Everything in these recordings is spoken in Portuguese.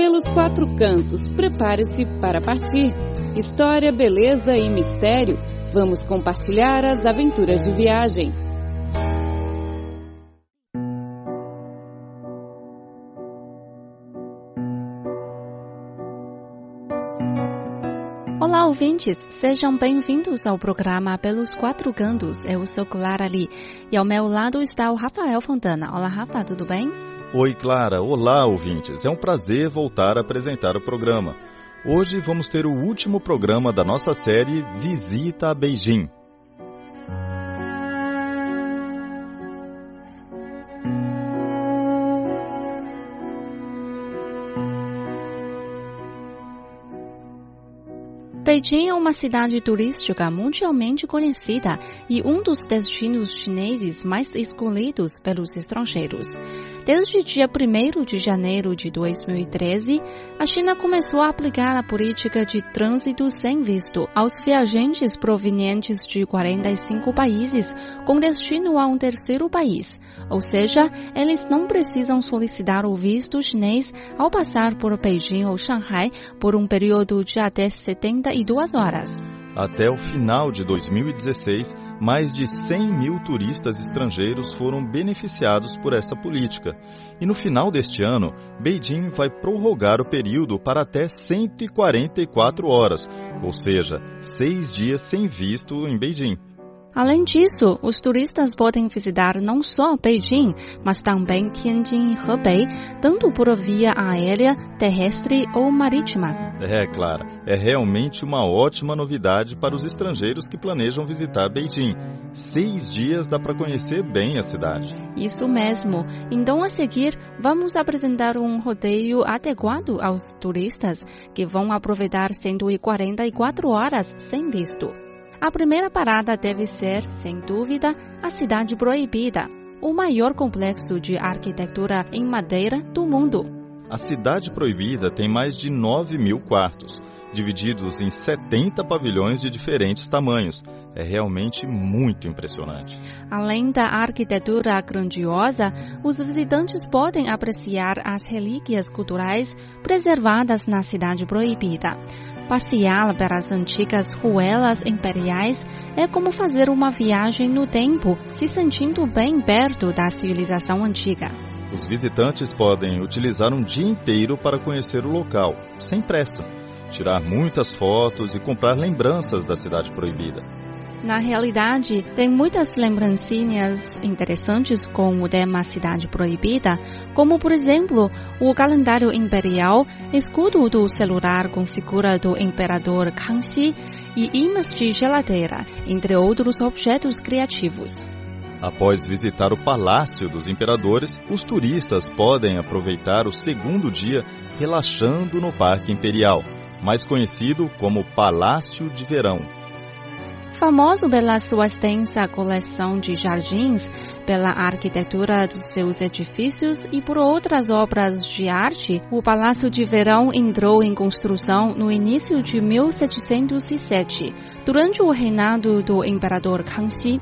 Pelos quatro cantos, prepare-se para partir. História, beleza e mistério. Vamos compartilhar as aventuras de viagem. Olá, ouvintes! Sejam bem-vindos ao programa Pelos Quatro Cantos. Eu sou Clara Lee e ao meu lado está o Rafael Fontana. Olá, Rafa, tudo bem? Oi, Clara. Olá, ouvintes. É um prazer voltar a apresentar o programa. Hoje vamos ter o último programa da nossa série Visita a Beijing. Beijing é uma cidade turística mundialmente conhecida e um dos destinos chineses mais escolhidos pelos estrangeiros. Desde o dia 1 de janeiro de 2013, a China começou a aplicar a política de trânsito sem visto aos viajantes provenientes de 45 países com destino a um terceiro país. Ou seja, eles não precisam solicitar o visto chinês ao passar por Beijing ou Shanghai por um período de até 72 horas. Até o final de 2016, mais de 100 mil turistas estrangeiros foram beneficiados por essa política. E no final deste ano, Beijing vai prorrogar o período para até 144 horas, ou seja, seis dias sem visto em Beijing. Além disso, os turistas podem visitar não só Beijing, mas também Tianjin e Hebei, tanto por via aérea, terrestre ou marítima. É, claro, é realmente uma ótima novidade para os estrangeiros que planejam visitar Beijing. Seis dias dá para conhecer bem a cidade. Isso mesmo. Então, a seguir, vamos apresentar um rodeio adequado aos turistas que vão aproveitar 144 horas sem visto. A primeira parada deve ser, sem dúvida, a Cidade Proibida, o maior complexo de arquitetura em madeira do mundo. A Cidade Proibida tem mais de 9 mil quartos, divididos em 70 pavilhões de diferentes tamanhos. É realmente muito impressionante. Além da arquitetura grandiosa, os visitantes podem apreciar as relíquias culturais preservadas na Cidade Proibida. Passear pelas antigas ruelas imperiais é como fazer uma viagem no tempo, se sentindo bem perto da civilização antiga. Os visitantes podem utilizar um dia inteiro para conhecer o local, sem pressa, tirar muitas fotos e comprar lembranças da cidade proibida. Na realidade, tem muitas lembrancinhas interessantes com o tema Cidade Proibida, como, por exemplo, o calendário imperial, escudo do celular com figura do imperador Kangxi e imãs de geladeira, entre outros objetos criativos. Após visitar o Palácio dos Imperadores, os turistas podem aproveitar o segundo dia relaxando no Parque Imperial, mais conhecido como Palácio de Verão. Famoso pela sua extensa coleção de jardins, pela arquitetura dos seus edifícios e por outras obras de arte, o Palácio de Verão entrou em construção no início de 1707, durante o reinado do imperador Kangxi.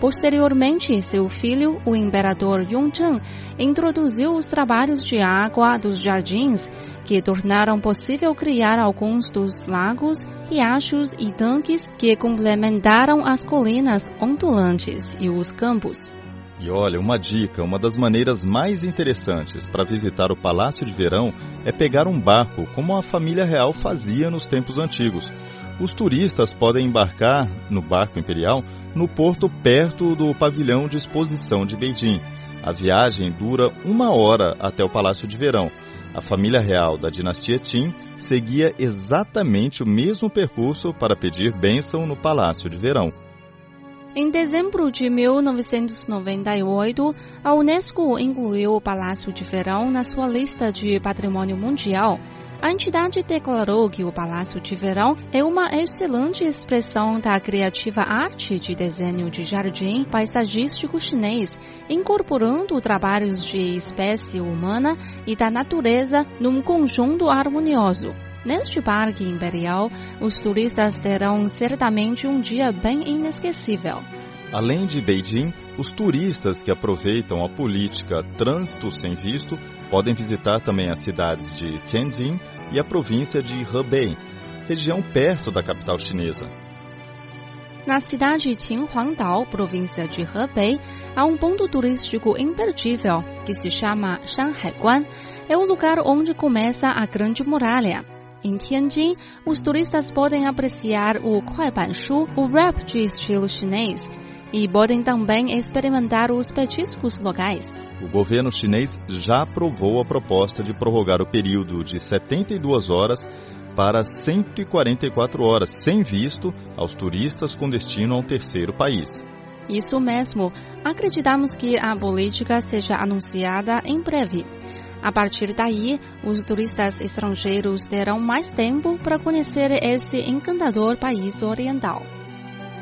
Posteriormente, seu filho, o imperador Yongzheng, introduziu os trabalhos de água dos jardins, que tornaram possível criar alguns dos lagos riachos e tanques que complementaram as colinas ondulantes e os campos. E olha, uma dica, uma das maneiras mais interessantes para visitar o Palácio de Verão é pegar um barco, como a família real fazia nos tempos antigos. Os turistas podem embarcar no barco imperial no porto perto do pavilhão de exposição de Beijing. A viagem dura uma hora até o Palácio de Verão. A família real da dinastia Qin seguia exatamente o mesmo percurso para pedir bênção no Palácio de Verão. Em dezembro de 1998, a Unesco incluiu o Palácio de Verão na sua lista de patrimônio mundial. A entidade declarou que o Palácio de Verão é uma excelente expressão da criativa arte de desenho de jardim paisagístico chinês, incorporando trabalhos de espécie humana e da natureza num conjunto harmonioso. Neste parque imperial, os turistas terão certamente um dia bem inesquecível. Além de Beijing, os turistas que aproveitam a política trânsito sem visto podem visitar também as cidades de Tianjin e a província de Hebei, região perto da capital chinesa. Na cidade de Qinhuangdao, província de Hebei, há um ponto turístico imperdível que se chama Shanhaiguan. É o lugar onde começa a Grande Muralha. Em Tianjin, os turistas podem apreciar o Kuaibanshu, o rap de estilo chinês, e podem também experimentar os petiscos locais. O governo chinês já aprovou a proposta de prorrogar o período de 72 horas para 144 horas sem visto aos turistas com destino a um terceiro país. Isso mesmo. Acreditamos que a política seja anunciada em breve. A partir daí, os turistas estrangeiros terão mais tempo para conhecer esse encantador país oriental.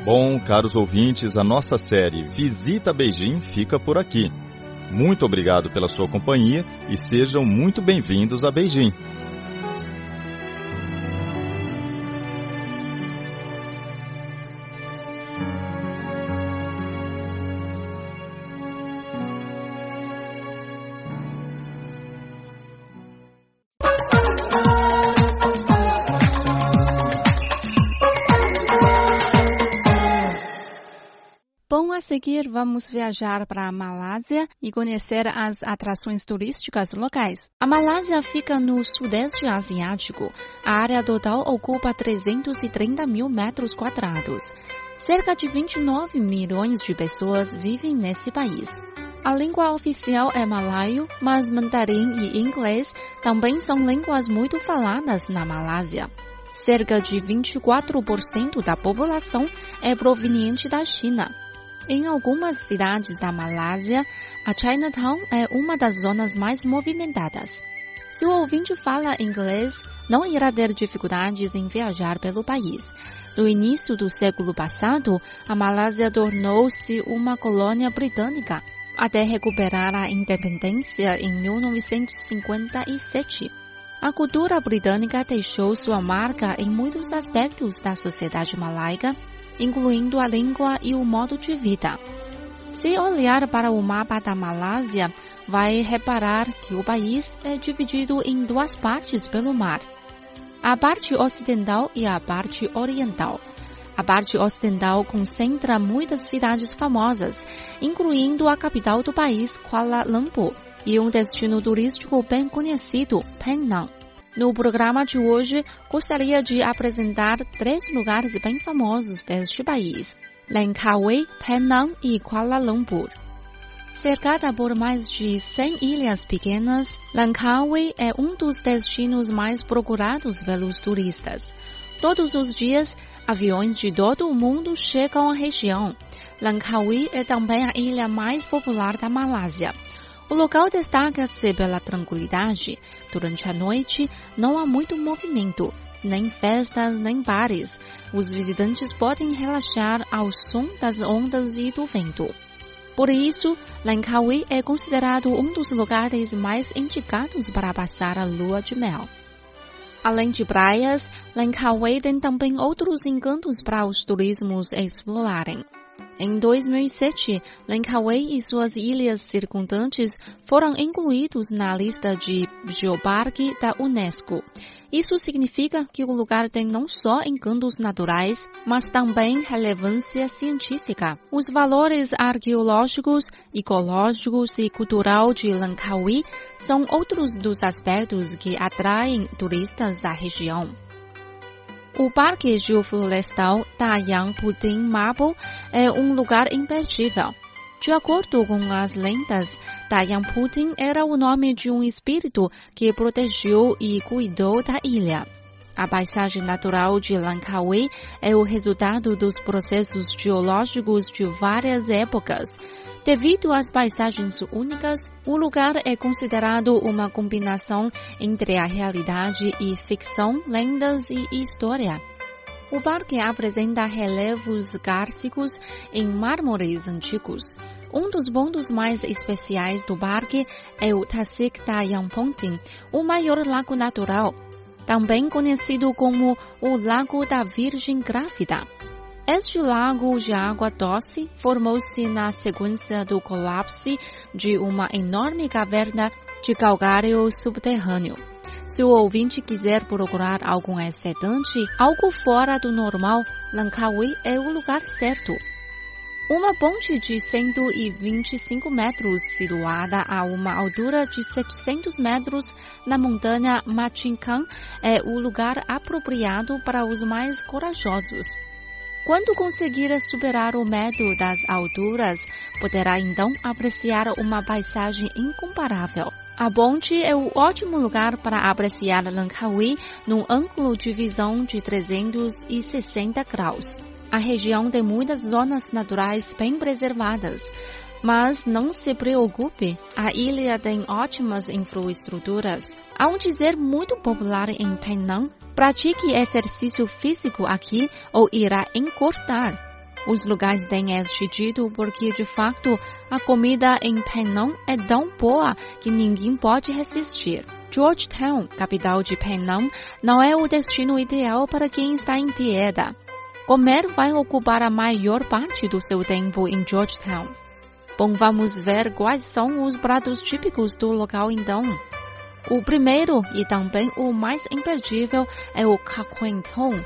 Bom, caros ouvintes, a nossa série Visita Beijing fica por aqui. Muito obrigado pela sua companhia e sejam muito bem-vindos a Beijing. Seguir, vamos viajar para a Malásia e conhecer as atrações turísticas locais. A Malásia fica no sudeste asiático. A área total ocupa 330 mil metros quadrados. Cerca de 29 milhões de pessoas vivem nesse país. A língua oficial é malaio, mas mandarim e inglês também são línguas muito faladas na Malásia. Cerca de 24% da população é proveniente da China. Em algumas cidades da Malásia, a Chinatown é uma das zonas mais movimentadas. Se o ouvinte fala inglês, não irá ter dificuldades em viajar pelo país. No início do século passado, a Malásia tornou-se uma colônia britânica, até recuperar a independência em 1957. A cultura britânica deixou sua marca em muitos aspectos da sociedade malaica incluindo a língua e o modo de vida. Se olhar para o mapa da Malásia, vai reparar que o país é dividido em duas partes pelo mar: a parte ocidental e a parte oriental. A parte ocidental concentra muitas cidades famosas, incluindo a capital do país, Kuala Lumpur, e um destino turístico bem conhecido, Penang. No programa de hoje, gostaria de apresentar três lugares bem famosos deste país: Langkawi, Penang e Kuala Lumpur. Cercada por mais de 100 ilhas pequenas, Langkawi é um dos destinos mais procurados pelos turistas. Todos os dias, aviões de todo o mundo chegam à região. Langkawi é também a ilha mais popular da Malásia. O local destaca-se pela tranquilidade. Durante a noite, não há muito movimento, nem festas, nem bares. Os visitantes podem relaxar ao som das ondas e do vento. Por isso, Langkawi é considerado um dos lugares mais indicados para passar a lua de mel. Além de praias, Langkawi tem também outros encantos para os turismos explorarem. Em 2007, Langkawi e suas ilhas circundantes foram incluídos na lista de Geoparque da Unesco. Isso significa que o lugar tem não só encantos naturais, mas também relevância científica. Os valores arqueológicos, ecológicos e cultural de Langkawi são outros dos aspectos que atraem turistas da região. O Parque Geoflorestal Dayang Puting Marble é um lugar imperdível. De acordo com as lendas, Dayang Puting era o nome de um espírito que protegeu e cuidou da ilha. A paisagem natural de Langkawi é o resultado dos processos geológicos de várias épocas, Devido às paisagens únicas, o lugar é considerado uma combinação entre a realidade e ficção, lendas e história. O parque apresenta relevos gársicos em mármores antigos. Um dos pontos mais especiais do parque é o Tasik Ponting, o maior lago natural, também conhecido como o Lago da Virgem Grávida. Este lago de água doce formou-se na sequência do colapso de uma enorme caverna de calcário subterrâneo. Se o ouvinte quiser procurar algum excedente, algo fora do normal, Langkawi é o lugar certo. Uma ponte de 125 metros, situada a uma altura de 700 metros na montanha Machinkan, é o lugar apropriado para os mais corajosos. Quando conseguir superar o medo das alturas, poderá então apreciar uma paisagem incomparável. A ponte é um ótimo lugar para apreciar Langkawi num ângulo de visão de 360 graus. A região tem muitas zonas naturais bem preservadas. Mas não se preocupe, a ilha tem ótimas infraestruturas. Há um dizer muito popular em Penang: pratique exercício físico aqui ou irá encurtar. Os lugares têm este dito porque, de fato, a comida em Penang é tão boa que ninguém pode resistir. Georgetown, capital de Penang, não é o destino ideal para quem está em dieta. Comer vai ocupar a maior parte do seu tempo em Georgetown. Bom, vamos ver quais são os pratos típicos do local então. O primeiro e também o mais imperdível é o Kakwentong,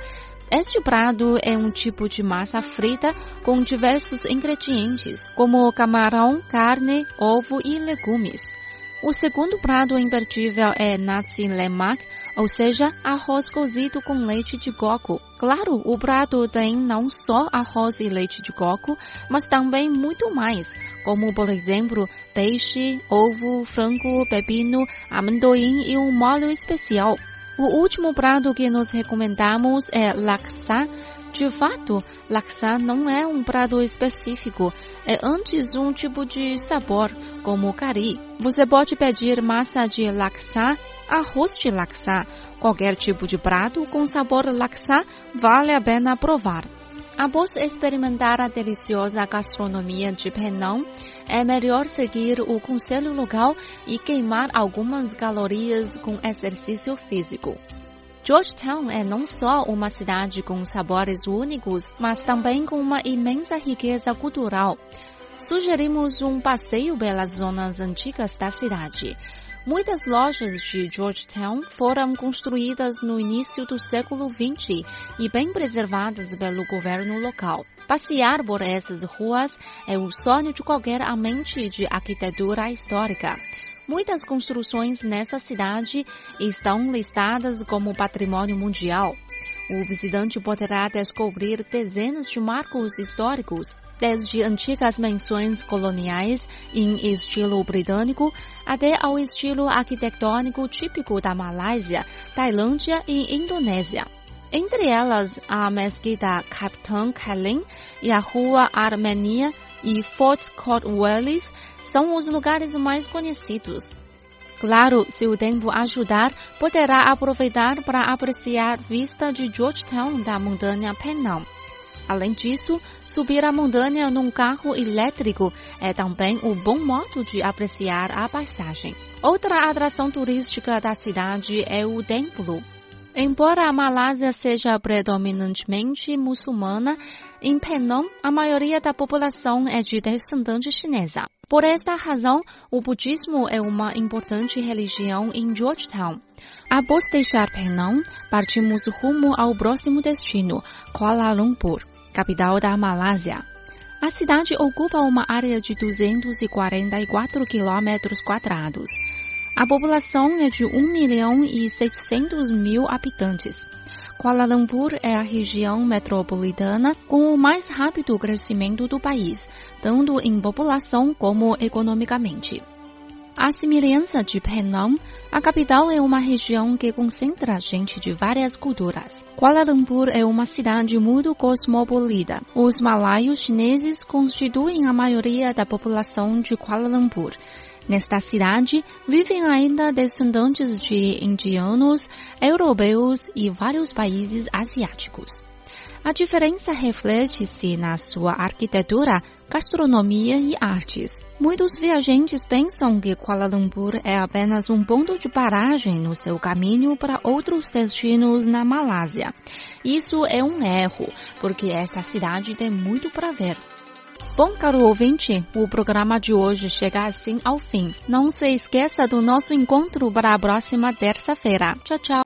este prato é um tipo de massa frita com diversos ingredientes, como camarão, carne, ovo e legumes. O segundo prato imperdível é nasi lemak, ou seja, arroz cozido com leite de coco. Claro, o prato tem não só arroz e leite de coco, mas também muito mais, como por exemplo, peixe, ovo, frango, pepino, amendoim e um molho especial. O último prato que nos recomendamos é laksa. De fato, laksa não é um prato específico, é antes um tipo de sabor, como curry. Você pode pedir massa de laksa, arroz de laksa, qualquer tipo de prato com sabor laksa vale a pena provar. Após experimentar a deliciosa gastronomia de Penang, é melhor seguir o conselho local e queimar algumas calorias com exercício físico. Georgetown é não só uma cidade com sabores únicos, mas também com uma imensa riqueza cultural. Sugerimos um passeio pelas zonas antigas da cidade. Muitas lojas de Georgetown foram construídas no início do século XX e bem preservadas pelo governo local. Passear por essas ruas é o sonho de qualquer amante de arquitetura histórica. Muitas construções nessa cidade estão listadas como patrimônio mundial. O visitante poderá descobrir dezenas de marcos históricos desde antigas mansões coloniais em estilo britânico até ao estilo arquitetônico típico da Malásia, Tailândia e Indonésia. Entre elas, a mesquita Captain Kaling e a Rua Armênia e Fort Cornwallis são os lugares mais conhecidos. Claro, se o tempo ajudar, poderá aproveitar para apreciar vista de Georgetown da montanha Penang. Além disso, subir a montanha num carro elétrico é também um bom modo de apreciar a paisagem. Outra atração turística da cidade é o templo. Embora a Malásia seja predominantemente muçulmana, em Penang a maioria da população é de descendente chinesa. Por esta razão, o budismo é uma importante religião em Georgetown. Após deixar Penang, partimos rumo ao próximo destino, Kuala Lumpur capital da Malásia. A cidade ocupa uma área de 244 quilômetros quadrados. A população é de 1 milhão e 600 mil habitantes. Kuala Lumpur é a região metropolitana com o mais rápido crescimento do país, tanto em população como economicamente. A semelhança de Penang, a capital é uma região que concentra gente de várias culturas. Kuala Lumpur é uma cidade muito cosmopolita. Os malaios chineses constituem a maioria da população de Kuala Lumpur. Nesta cidade vivem ainda descendentes de indianos, europeus e vários países asiáticos. A diferença reflete-se na sua arquitetura, gastronomia e artes. Muitos viajantes pensam que Kuala Lumpur é apenas um ponto de paragem no seu caminho para outros destinos na Malásia. Isso é um erro, porque esta cidade tem muito para ver. Bom, caro ouvinte, o programa de hoje chega assim ao fim. Não se esqueça do nosso encontro para a próxima terça-feira. Tchau, tchau.